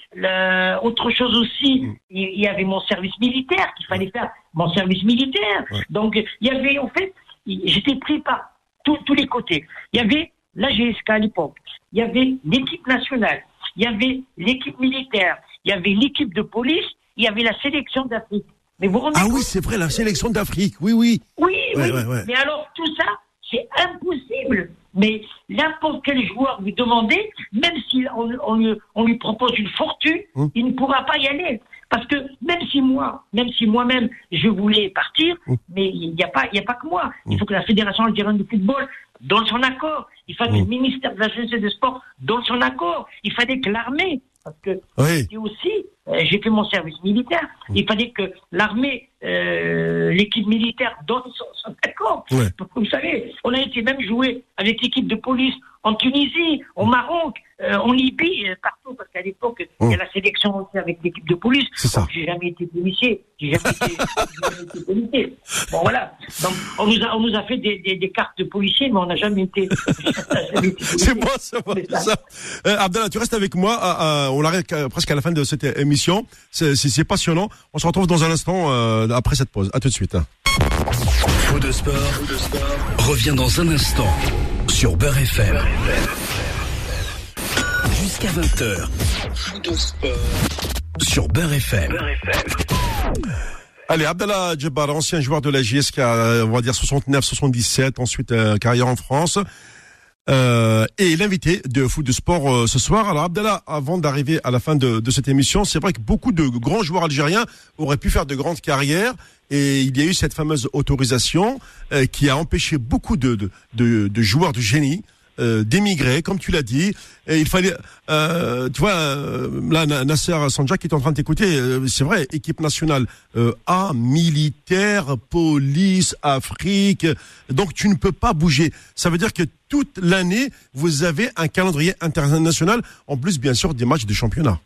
autre chose aussi, mm. il y, avait mon service militaire qu'il fallait faire, mon service militaire. Donc, il y avait, en fait, j'étais pris par tous les côtés. Il y avait la GSK à l'époque, il y avait l'équipe nationale, il y avait l'équipe militaire, il y avait l'équipe de police, il y avait la sélection d'Afrique. Mais vous Ah oui, c'est vrai, la sélection d'Afrique, oui, oui. Oui, oui. Mais alors, tout ça, c'est impossible. Mais n'importe quel joueur vous demandez, même si on, lui propose une fortune, hum. il ne pourra pas y aller. Parce que même si moi, même si moi-même je voulais partir, hum. mais il n'y a pas, il y a pas que moi. Il hum. faut que la fédération algérienne de football donne son accord. Il fallait que le ministère de la Jeunesse et des Sports donne son accord. Il fallait que l'armée parce que oui. aussi, euh, j'ai fait mon service militaire. Il fallait que l'armée, euh, l'équipe militaire donne son, accord. Vous savez, on a été même joué avec l'équipe de police en Tunisie, au Maroc, euh, en Libye, partout, parce qu'à l'époque, il y a Hum. la sélection aussi avec l'équipe de police. C'est ça. J'ai jamais été policier. J'ai jamais été, j'ai jamais été policier. Bon, voilà. Donc, on nous a, on nous a fait des, des, des cartes de policier, mais on n'a jamais été, on. C'est moi, c'est moi, C'est c'est ça. ça. Euh, Abdallah, tu restes avec moi. euh, euh, on arrive presque à la fin de cette émission. C'est passionnant. On se retrouve dans un instant euh, après cette pause. À tout de suite. Faux de sport, revient dans un instant sur Beurre FM. Jusqu'à 20h. Faux de sport sur Beurre FM. Allez, Abdallah Djebbar, ancien joueur de la JSK, on va dire 69-77, ensuite euh, carrière en France. Euh, et l'invité de foot de sport euh, ce soir. Alors Abdallah, avant d'arriver à la fin de, de cette émission, c'est vrai que beaucoup de grands joueurs algériens auraient pu faire de grandes carrières et il y a eu cette fameuse autorisation euh, qui a empêché beaucoup de, de, de, de joueurs de génie euh, d'émigrer, comme tu l'as dit. Et il fallait, euh, tu vois, euh, là Na- Nasser Sanja qui est en train de t'écouter, euh, c'est vrai, équipe nationale A, militaire, police, Afrique. Donc tu ne peux pas bouger. Ça veut dire que toute l'année vous avez un calendrier international, en plus bien sûr des matchs de championnat.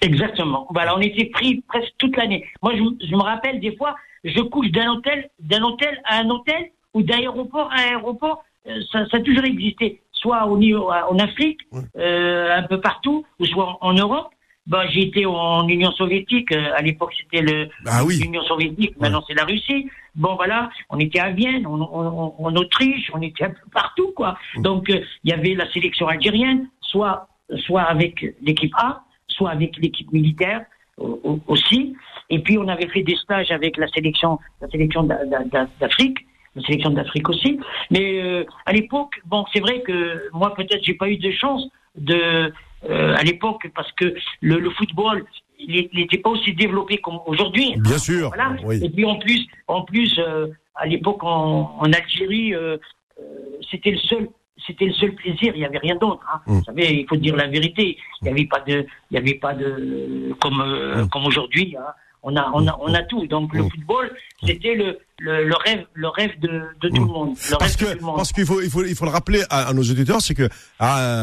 Exactement. Voilà, on était pris presque toute l'année. Moi, je, me rappelle des fois, je couche d'un hôtel, d'un hôtel à un hôtel ou d'aéroport à aéroport. Euh, ça, ça a toujours existé, soit au niveau, en Afrique, euh, un peu partout, ou soit en, en Europe. Ben, j'ai été en Union soviétique. euh, à l'époque, c'était le Ah oui. l'Union soviétique. Maintenant, c'est la Russie. Bon, voilà, on était à Vienne, en, en- en Autriche, on était un peu partout, quoi. Donc, euh, il y avait la sélection algérienne, soit, soit avec l'équipe A, soit avec l'équipe militaire au- au- aussi. Et puis, on avait fait des stages avec la sélection, la sélection d'A- d'A- d'A- d'Afrique, la sélection d'Afrique aussi. Mais euh, à l'époque, bon, c'est vrai que moi, peut-être, j'ai pas eu de chance de euh, à l'époque parce que le, le football, il n'était pas aussi développé comme aujourd'hui. Bien sûr. Voilà. Oui. Et puis en plus, en plus, euh, à l'époque en, en Algérie, euh, euh, c'était le seul, c'était le seul plaisir. Il n'y avait rien d'autre. Hein. Mm. Vous savez, il faut dire la vérité. Il n'y avait pas de, il y avait pas de comme euh, Mm. comme aujourd'hui. Hein. On a, on a, on a tout. Donc le Mm. football, c'était le, le, le rêve, le rêve de, de tout Mm. le monde. Le Parce que parce qu'il faut il faut il faut le rappeler à, à nos auditeurs, c'est que euh,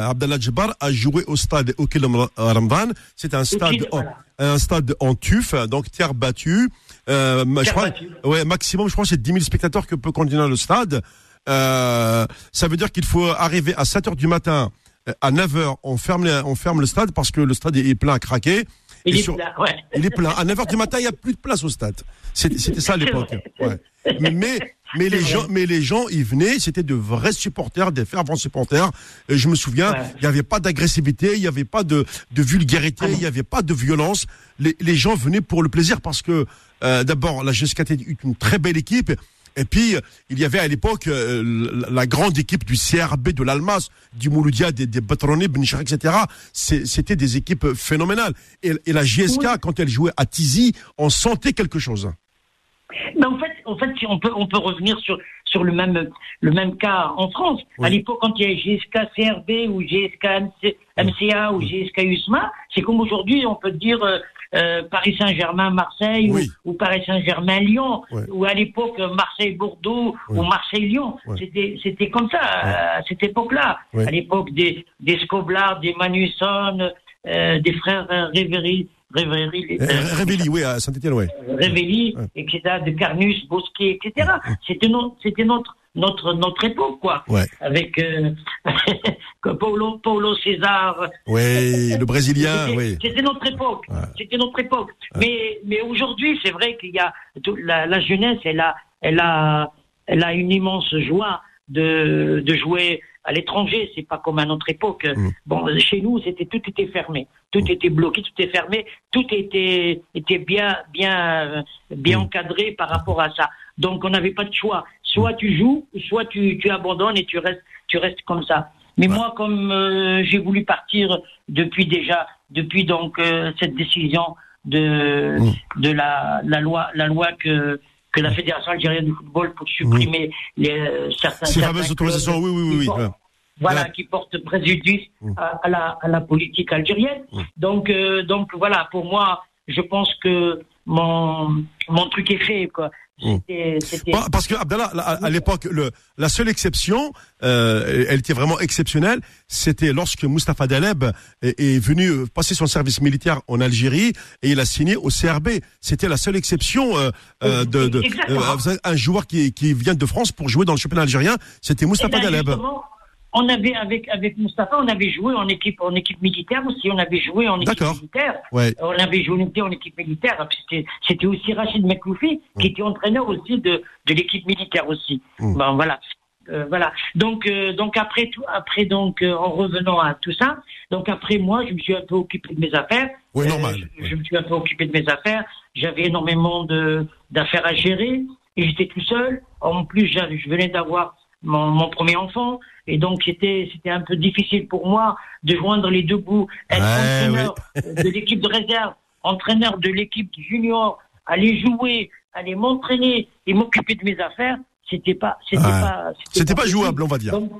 Abdallah Djebbar a joué au stade Okil Ramdan. C'est un stade en, voilà. un stade en tuf, donc terre battue. Euh, je crois, battue. ouais, maximum, je crois, que c'est 10 000 spectateurs que peut contenir le stade. Euh, ça veut dire qu'il faut arriver à 7 heures du matin. euh, À 9 heures, on ferme, les- on ferme le stade parce que le stade est plein à craquer. Il est sur- ouais. il est plein. À 9h du matin, il n'y a plus de place au stade. C'était ça à l'époque. Ouais. Mais, mais, les vrai. gens, mais les gens, ils venaient, c'était de vrais supporters, des fervents supporters. Et je me souviens, Ouais. il n'y avait pas d'agressivité, il n'y avait pas de, de vulgarité, il n'y avait pas de violence. Les, les gens venaient pour le plaisir parce que, euh, d'abord, la GSKT est une très belle équipe. Et puis, il y avait à l'époque euh, la, grande équipe du CRB, de l'Almas, du Mouloudia, des, des Batroni, Benichar, etc. C'était des équipes phénoménales. Et, et la JSK, Oui. quand elle jouait à Tizi, on sentait quelque chose. Mais en fait, en fait, on peut, on peut revenir sur sur le même le même cas en France. Oui. À l'époque, quand il y a GSK CRB ou GSK MC, MCA ou GSK USMA, c'est comme aujourd'hui, on peut dire euh, euh, Paris Saint-Germain Marseille Oui. ou, ou Paris Saint-Germain Lyon Ouais. ou à l'époque Marseille Bordeaux Oui. ou Marseille Lyon. Ouais. C'était c'était comme ça à cette époque-là. À l'époque des des Scoblar, des Manusson, euh, des frères Révéry, Révéry, Euh, Révéli, oui, à Saint-Etienne, ouais. Révéli, etc., de Carnus, Bosquet, etc. C'était notre, c'était notre, notre, notre époque, quoi. Ouais. Avec euh, Paulo, Paulo César. Ouais, le Brésilien, C'était- oui. C'était notre époque. Ouais. C'était notre époque. Mais, mais aujourd'hui, c'est vrai qu'il y a tout- la, la jeunesse, elle a, elle a, elle a une immense joie de, de jouer à l'étranger. C'est pas comme à notre époque. Mm. Bon, chez nous, c'était tout était fermé, tout était bloqué, tout était fermé, tout était était bien, bien, bien Mm. encadré par rapport à ça. Donc, on n'avait pas de choix. Soit tu joues, soit tu, tu abandonnes et tu restes, tu restes comme ça. Mais Ouais. moi, comme euh, j'ai voulu partir depuis déjà, depuis donc euh, cette décision de Mm. de la, la loi, la loi que que la Fédération algérienne de football pour supprimer les, euh, certains. Ces fameuses autorisations, oui, oui, oui, oui. Voilà, Ouais. qui porte préjudice Mm. à, à la, à la politique algérienne. Mm. Donc, donc voilà, pour moi, je pense que mon, mon truc est fait, quoi. Mm. Parce que Abdallah, à, à l'époque, la seule exception, euh, elle était vraiment exceptionnelle, c'était lorsque Mustafa Daleb est, est venu euh, passer son service militaire en Algérie et il a signé au CRB. C'était la seule exception euh, euh, de, de euh, un joueur qui, qui vient de France pour jouer dans le championnat algérien, c'était Eh Mustafa ben, Daleb. justement, on avait avec avec Moustapha, on avait joué en équipe en équipe militaire aussi. On avait joué en équipe militaire. Ouais. On avait joué en équipe militaire. C'était c'était aussi Rachid Mekloufi qui était entraîneur aussi de de l'équipe militaire aussi. Mm. Bon voilà. Euh, voilà. Donc euh, donc après tout après donc euh, en revenant à tout ça, donc après moi je me suis un peu occupé de mes affaires. Oui, Euh, normal. je, je me suis un peu occupé de mes affaires. J'avais énormément de d'affaires à gérer et j'étais tout seul. En plus, je venais d'avoir mon, mon premier enfant et donc c'était c'était un peu difficile pour moi de joindre les deux bouts. Être Ouais, entraîneur de l'équipe de réserve, entraîneur de l'équipe junior, aller jouer, aller m'entraîner et m'occuper de mes affaires, c'était pas c'était Ouais. pas C'était pas jouable, on va dire. Donc,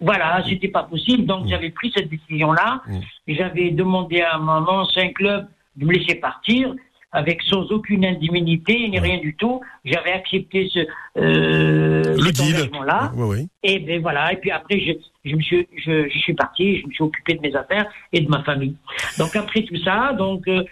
voilà, c'était pas possible. Donc, Mm. j'avais pris cette décision-là. Mm. J'avais demandé à mon ancien club de me laisser partir avec sans aucune indemnité ni rien du tout. J'avais accepté ce euh, Le cet deal. oui. Et ben voilà. Et puis après, je, je me suis, je, je suis parti. Je me suis occupé de mes affaires et de ma famille. Donc après tout ça, donc euh,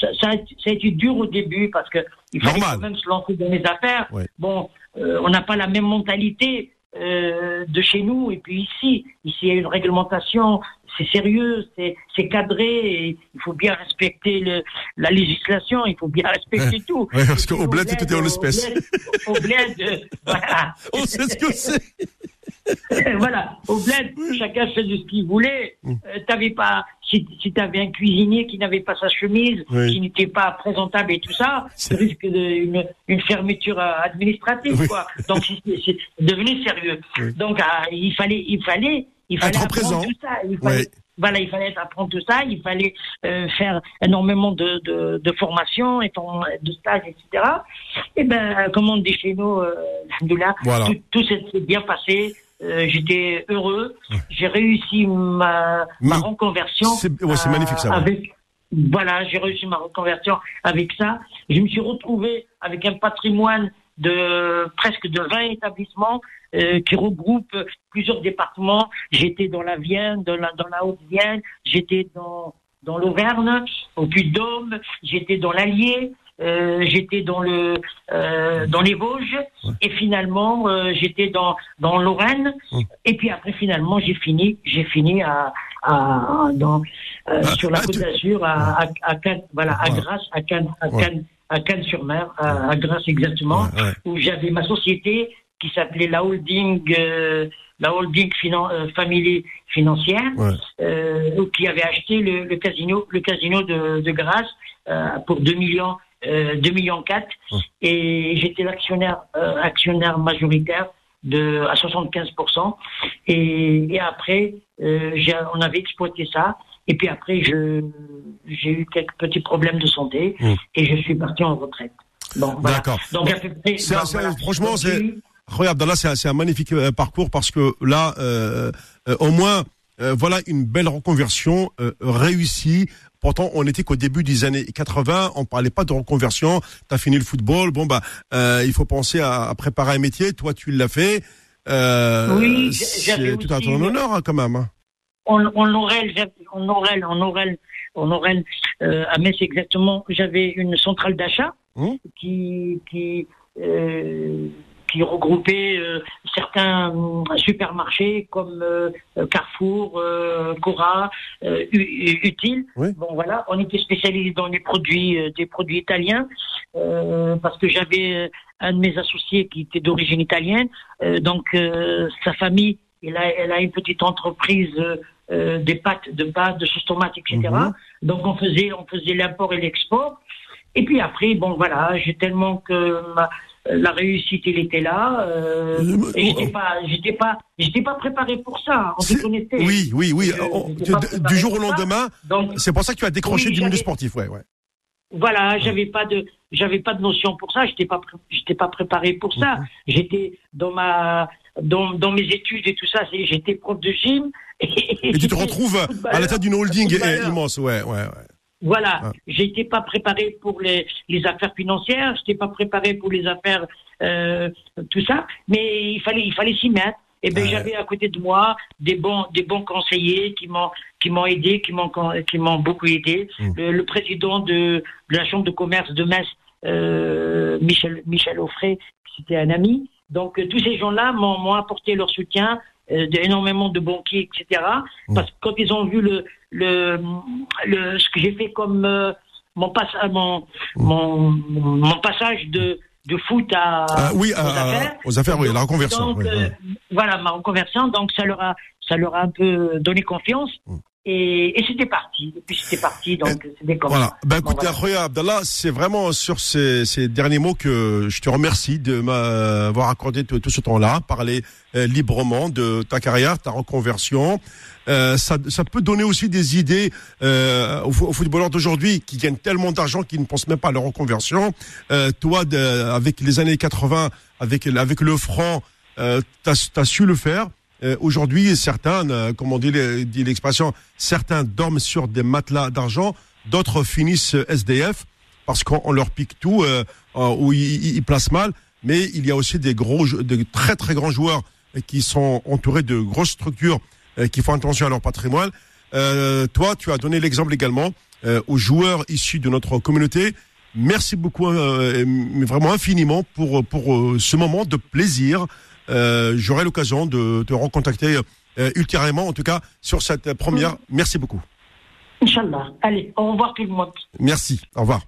ça, ça, a, ça a été dur au début parce que il fallait Normal. quand même se lancer dans les affaires. Bon, euh, on n'a pas la même mentalité euh, de chez nous et puis ici. Ici, il y a une réglementation. C'est sérieux, c'est cadré. Et il faut bien respecter le, la législation. Il faut bien respecter tout. Ouais, parce qu'au bled, tout est en bled- Au bled, euh, voilà. On sait ce que c'est. voilà, au bled, chacun faisait ce qu'il voulait. Mm. Euh, t'avais pas, si, si t'avais un cuisinier qui n'avait pas sa chemise, Oui. qui n'était pas présentable et tout ça, C'est- tu risques une, une fermeture euh, administrative, Oui. quoi. Donc c'est- devenu sérieux. Oui. Donc il fallait, il fallait, il fallait Être apprendre présent. tout ça. Il fallait, Oui. Voilà, il fallait apprendre tout ça. Il fallait euh, faire énormément de, de, de formations, et de stages, etc. Et ben, comme on dit chez nous, euh, Voilà. tout, tout s'est bien passé. Euh, J'étais heureux. J'ai réussi ma, ma reconversion. C'est- ouais, magnifique, ça, ouais. Avec, voilà, j'ai réussi ma reconversion avec ça. Je me suis retrouvé avec un patrimoine de presque de 20 établissements euh, qui regroupent plusieurs départements. J'étais dans la Vienne, dans la, dans la Haute-Vienne, j'étais dans, dans l'Auvergne, au Puy-de-Dôme, j'étais dans l'Allier, euh, j'étais dans le euh, dans les Vosges et finalement euh, j'étais dans dans Lorraine et puis après finalement j'ai fini j'ai fini à, à dans euh, Ah, sur la ah, Côte d'Azur à, à, à Cannes voilà à. Grasse à Cannes à. Cannes à Cannes-sur-Mer à, à Grasse exactement Ouais, ouais. où j'avais ma société qui s'appelait la holding euh, la holding finan euh, family financière Ouais. euh, qui avait acheté le, le casino le casino de, de Grasse euh, pour 2 millions euh, 2 millions 4 Ouais. et j'étais l'actionnaire euh, actionnaire majoritaire de à 75 et, et après euh, on avait exploité ça et puis après je j'ai eu quelques petits problèmes de santé Mm. et je suis parti en retraite bon voilà. D'accord. donc à peu près voilà. franchement, c'est- Abdallah, c'est un, c'est un magnifique euh, parcours parce que là, euh, euh, au moins, euh, voilà une belle reconversion réussie. Pourtant, on n'était qu'au début des années 80, on parlait pas de reconversion. T'as fini le football, bon bah, il faut penser à, à préparer un métier. Toi, tu l'as fait. Oui, j'avais c'est tout à ton honneur hein, quand même. On, on aurait, on aurait, on aurait, on aurait, euh, à Metz exactement, j'avais une centrale d'achat qui, qui, euh, qui regroupait euh, certains supermarchés comme Carrefour, Cora, Utile. Oui. Bon voilà, on était spécialisé dans les produits, des produits italiens parce que j'avais un de mes associés qui était d'origine italienne, donc sa famille, elle a, elle a une petite entreprise euh, des pâtes de pâtes, de sauce tomate, etc. Mhm. Donc on faisait, on faisait l'import et l'export. Et puis après, bon voilà, j'ai tellement que ma- la réussite, elle était là. Euh, Euh, et j'étais pas, j'étais pas, j'étais pas préparé pour ça. En toute honnêteté. Oui, oui, oui. Je- j'étais préparé du jour au lendemain, c'est pour ça que tu as décroché Oui, du milieu sportif, ouais, ouais. voilà, j'avais pas de, j'avais pas de notion pour ça. J'étais pas, j'étais pas préparé pour ça. Mhm. J'étais dans ma, dans, dans mes études et tout ça. J'étais prof de gym. Et, Et tu te retrouves à la tête d'une holding immense, ouais, ouais, ouais. Voilà, ah. j'étais pas préparé pour les, les affaires financières, j'étais pas préparé pour les affaires euh, tout ça, mais il fallait il fallait s'y mettre. Et ben j'avais à côté de moi des bons des bons conseillers qui m'ont qui m'ont aidé, qui m'ont qui m'ont beaucoup aidé. Mmh. Le, président de, de, la chambre de commerce de Metz, euh, Michel Michel Offray, c'était un ami. Donc euh, tous ces gens-là m'ont apporté leur soutien, euh, énormément de banquiers, etc. Mmh. Parce que quand ils ont vu le, le, le ce que j'ai fait comme euh, mon, pass, euh, mon, mon, mon, passage de, de foot à, ah, oui, aux, affaires, aux affaires, oui, la reconversion. Donc, voilà, ma reconversion. Donc ça leur a, ça leur a un peu donné confiance. Et, et c'était parti. Et puis c'était parti, donc c'était comme Voilà. Ben écoutez, voilà. Abdallah, c'est vraiment sur ces, ces, derniers mots que je te remercie de m'avoir accordé tout, tout ce temps-là, parler euh, librement de ta carrière, ta reconversion. Euh, ça, ça, peut donner aussi des idées euh, aux, footballeurs d'aujourd'hui qui gagnent tellement d'argent qu'ils ne pensent même pas à leur reconversion. Euh, toi, de, avec les années 80, avec, avec le franc, euh, tu as, su le faire. Euh, aujourd'hui, certains, euh, comme on dit l'expression, certains dorment sur des matelas d'argent, d'autres finissent SDF parce qu'on leur pique tout euh, ou ils, placent mal. Mais il y a aussi des gros, de très très grands joueurs qui sont entourés de grosses structures qui font attention à leur patrimoine. toi, tu as donné l'exemple également aux joueurs issus de notre communauté. Merci beaucoup, vraiment infiniment pour pour ce moment de plaisir euh, j'aurai l'occasion de te recontacter euh, ultérieurement, en tout cas sur cette première. Merci beaucoup. Inch'Allah. Allez, au revoir tout le monde. Merci, au revoir.